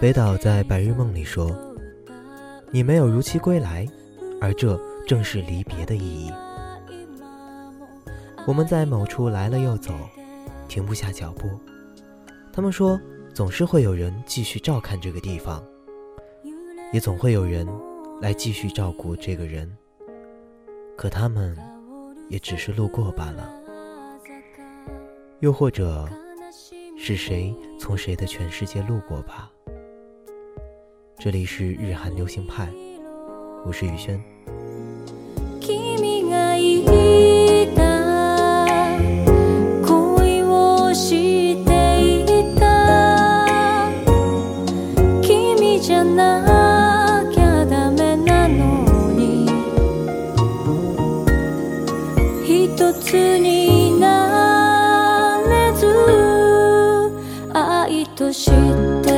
北岛在《白日梦》里说：“你没有如期归来，而这正是离别的意义。我们在某处来了又走，停不下脚步。他们说，总是会有人继续照看这个地方，也总会有人来继续照顾这个人。可他们也只是路过罢了。又或者，是谁从谁的全世界路过吧？”这里是日韩流行派，我是宇轩。風にそっと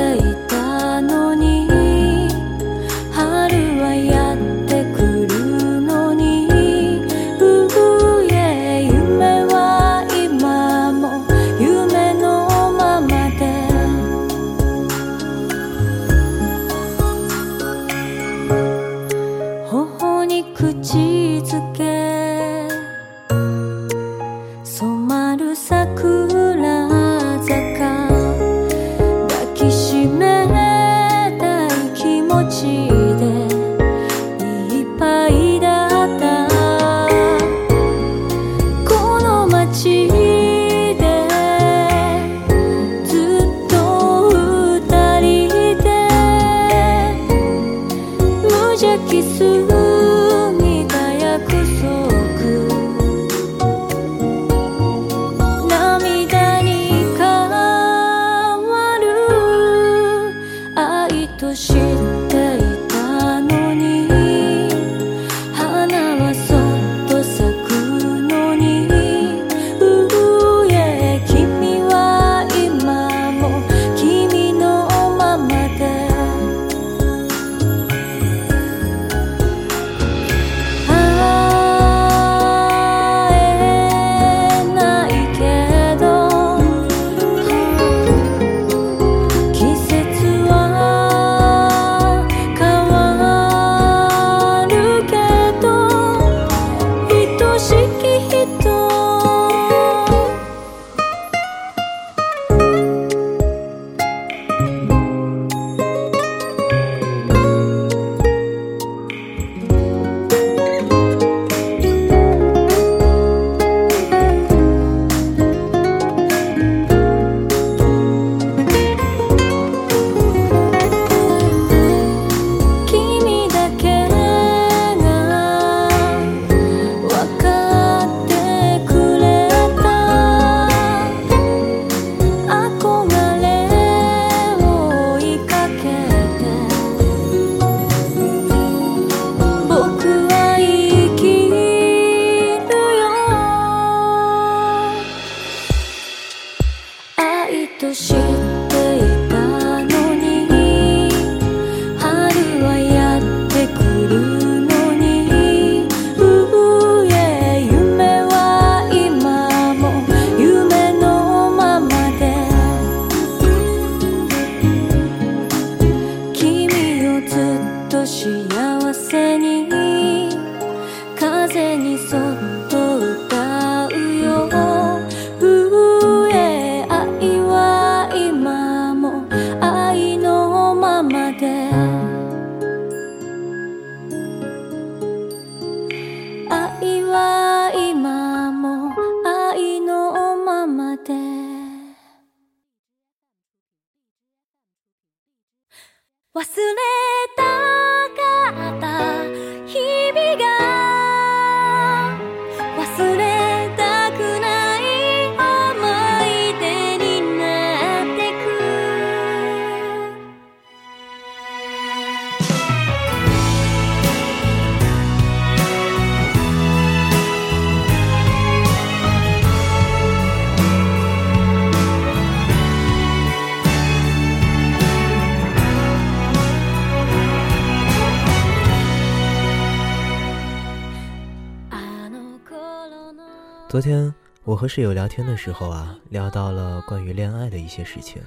昨天我和室友聊天的时候啊，聊到了关于恋爱的一些事情。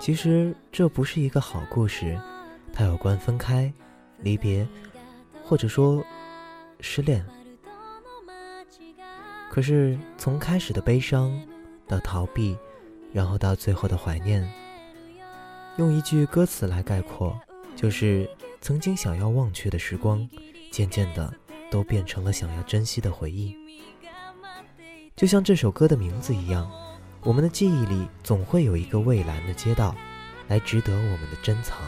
其实这不是一个好故事，它有关分开、离别，或者说失恋。可是从开始的悲伤，到逃避，然后到最后的怀念，用一句歌词来概括，就是曾经想要忘却的时光，渐渐的都变成了想要珍惜的回忆。就像这首歌的名字一样，我们的记忆里总会有一个蔚蓝的街道，来值得我们的珍藏。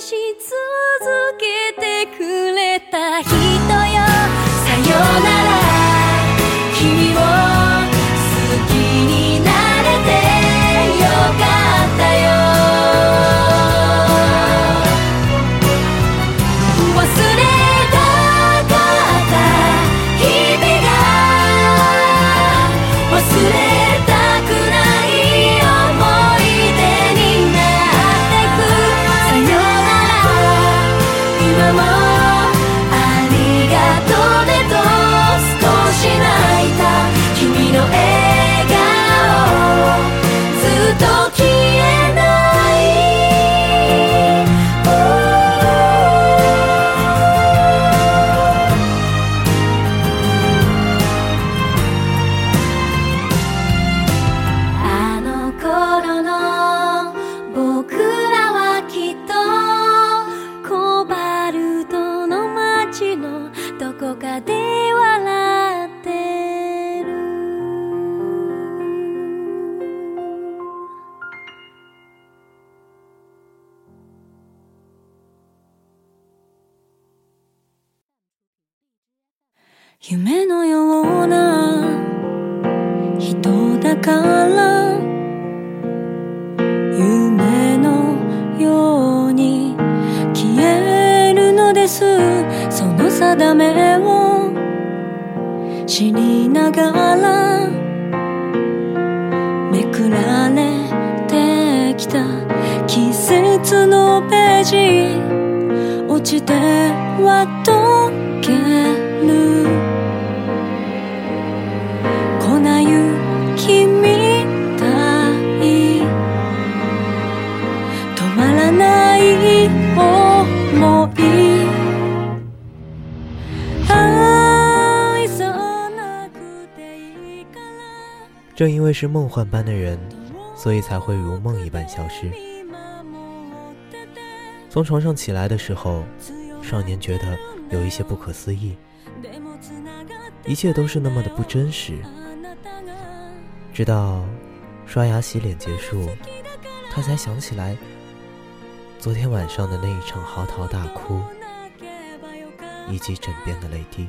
夢正因为是梦幻般的人，所以才会如梦一般消失。从床上起来的时候，少年觉得有一些不可思议，一切都是那么的不真实。直到刷牙洗脸结束，他才想起来昨天晚上的那一场嚎啕大哭，以及枕边的泪滴。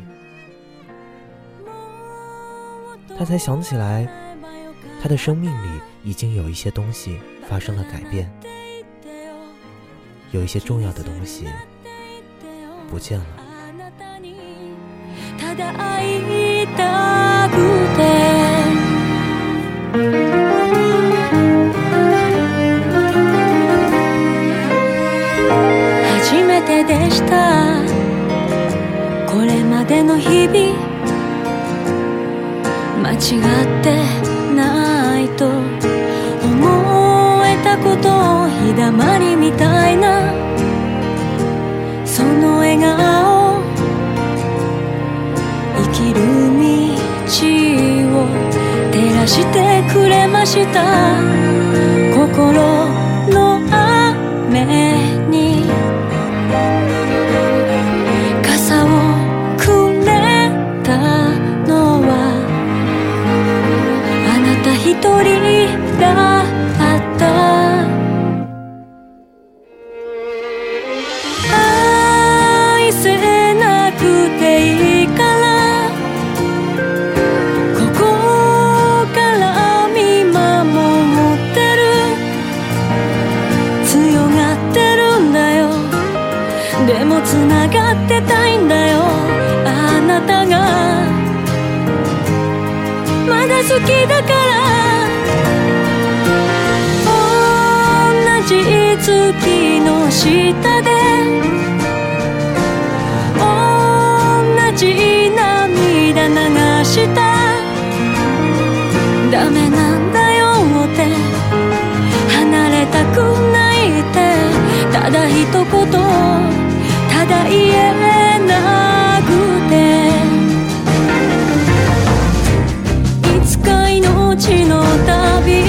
他才想起来，他的生命里已经有一些东西发生了改变，有一些重要的东西不见了。初めてでしたこれまでの日々間違って 」たことを日だまりみたいな。その笑顔。生きる道を照らしてくれました。心の雨に。傘をくれたのは。あなた一人だ。でも繋がってたいんだよ。あなたが。まだ好きだから。同じ月の下で。同じ涙流した。ダメなんだよって。離れたくないって。ただ一言。た言えなくて。いつか命の旅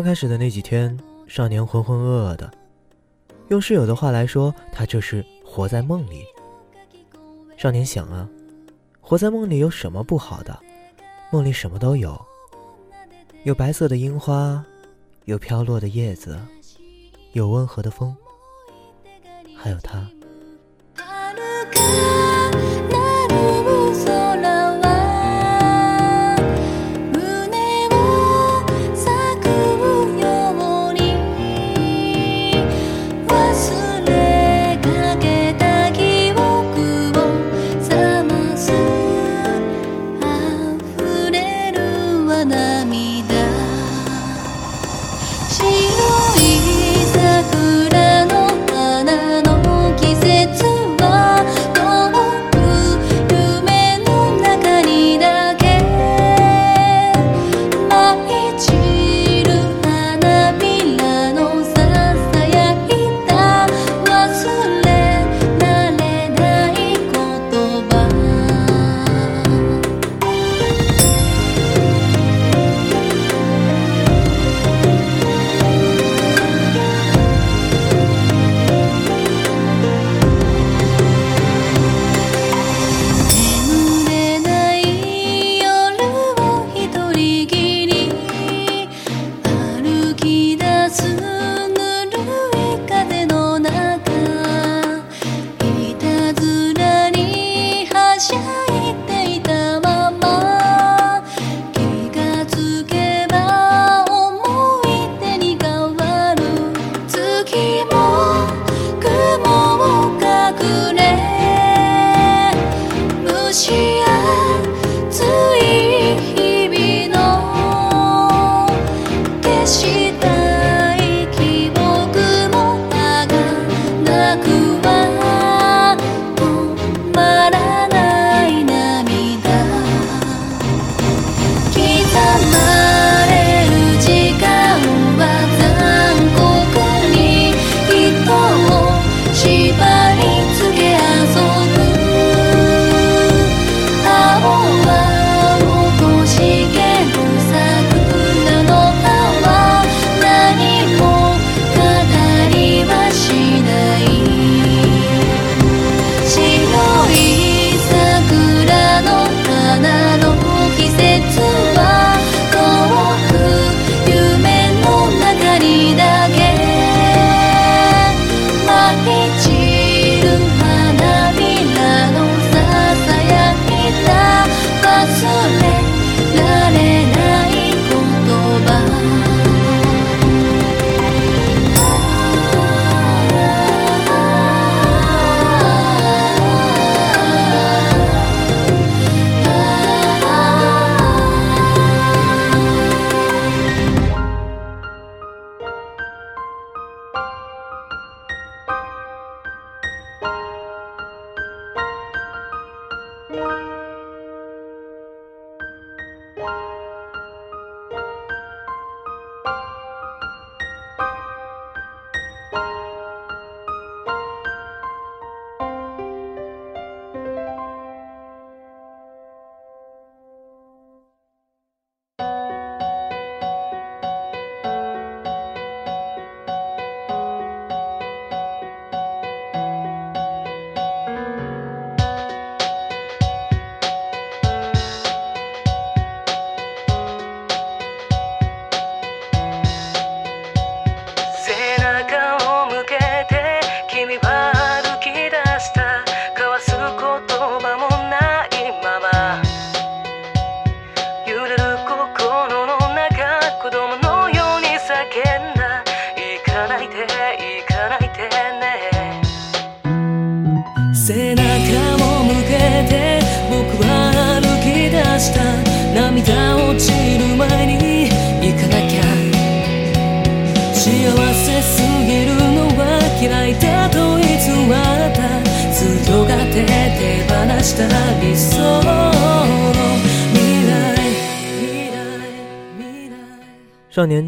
刚开始的那几天，少年浑浑噩噩的。用室友的话来说，他这是活在梦里。少年想啊，活在梦里有什么不好的？梦里什么都有，有白色的樱花，有飘落的叶子，有温和的风，还有他。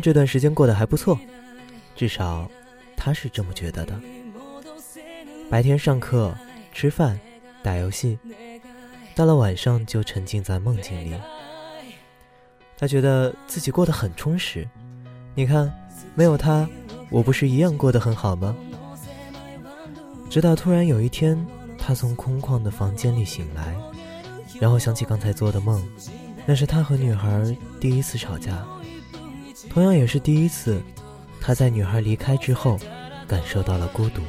这段时间过得还不错，至少他是这么觉得的。白天上课、吃饭、打游戏，到了晚上就沉浸在梦境里。他觉得自己过得很充实，你看，没有他，我不是一样过得很好吗？直到突然有一天，他从空旷的房间里醒来，然后想起刚才做的梦，那是他和女孩第一次吵架，同样也是第一次，他在女孩离开之后，感受到了孤独。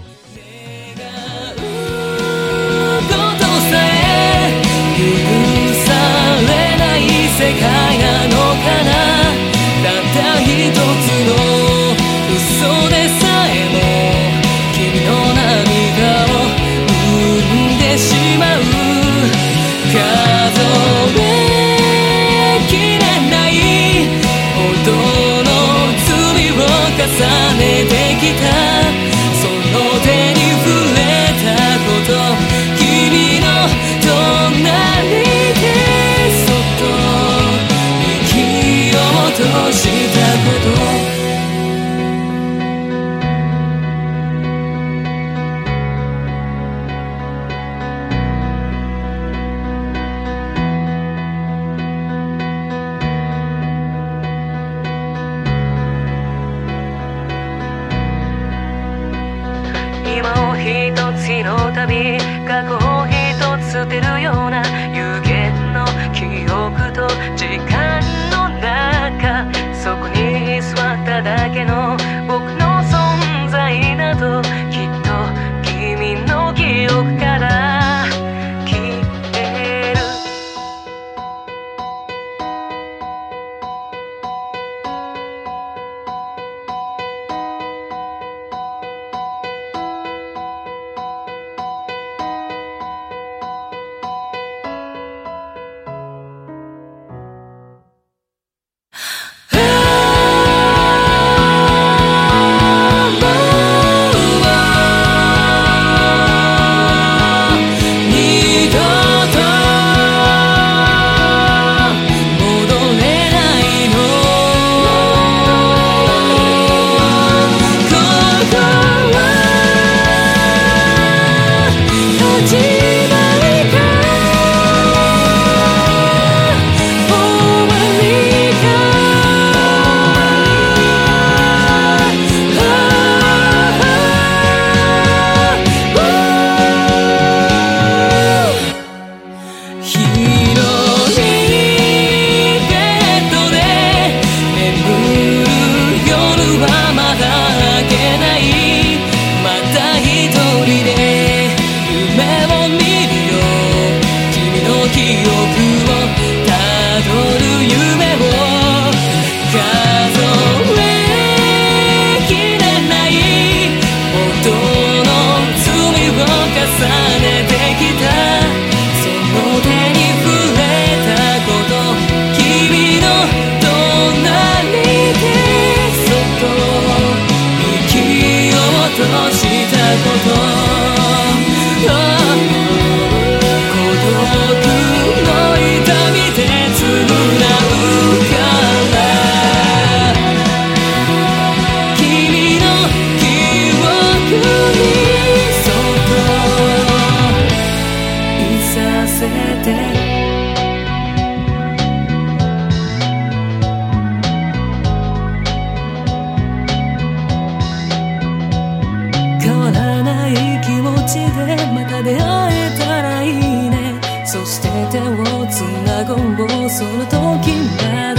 また出会えたらいいね。そして手をつなごう。その時まで。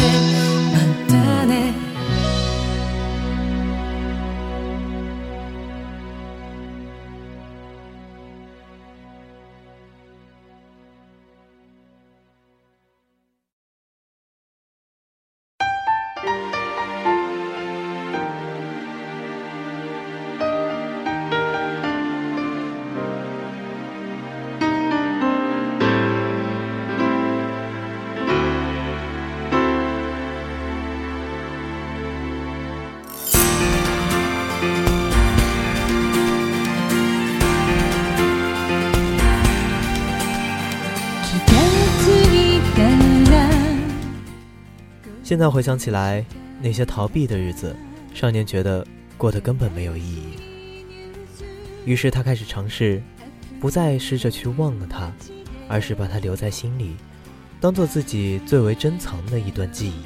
现在回想起来，那些逃避的日子，少年觉得过得根本没有意义。于是他开始尝试，不再试着去忘了他，而是把它留在心里，当做自己最为珍藏的一段记忆。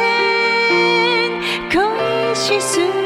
엔 거의 실수.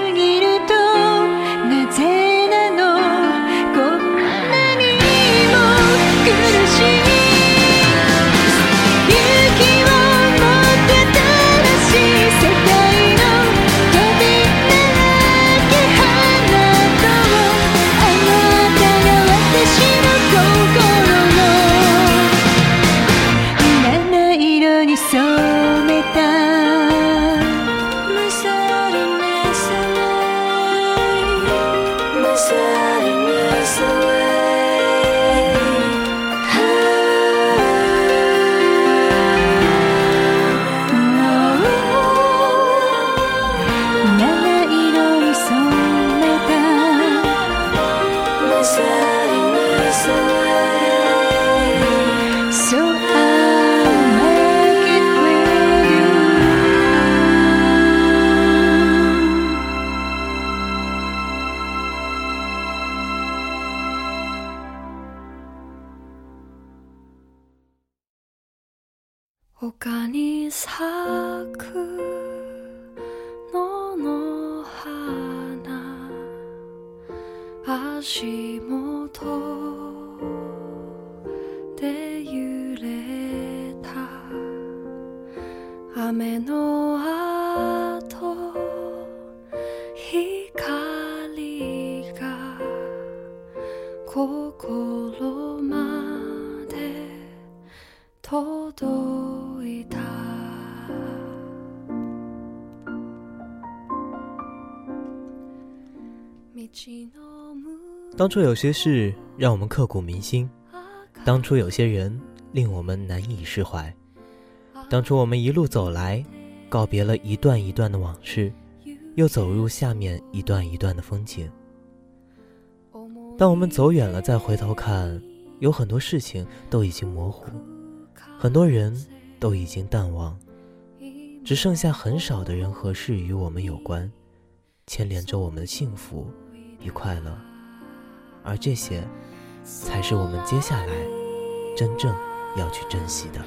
咲く野の花足元で揺れた。雨の後光が心まで届当初有些事让我们刻骨铭心当初有些人令我们难以释怀当初我们一路走来告别了一段一段的往事又走入下面一段一段的风景。当我们走远了再回头看有很多事情都已经模糊很多人都已经淡忘只剩下很少的人和事与我们有关牵连着我们的幸福与快乐，而这些，才是我们接下来真正要去珍惜的。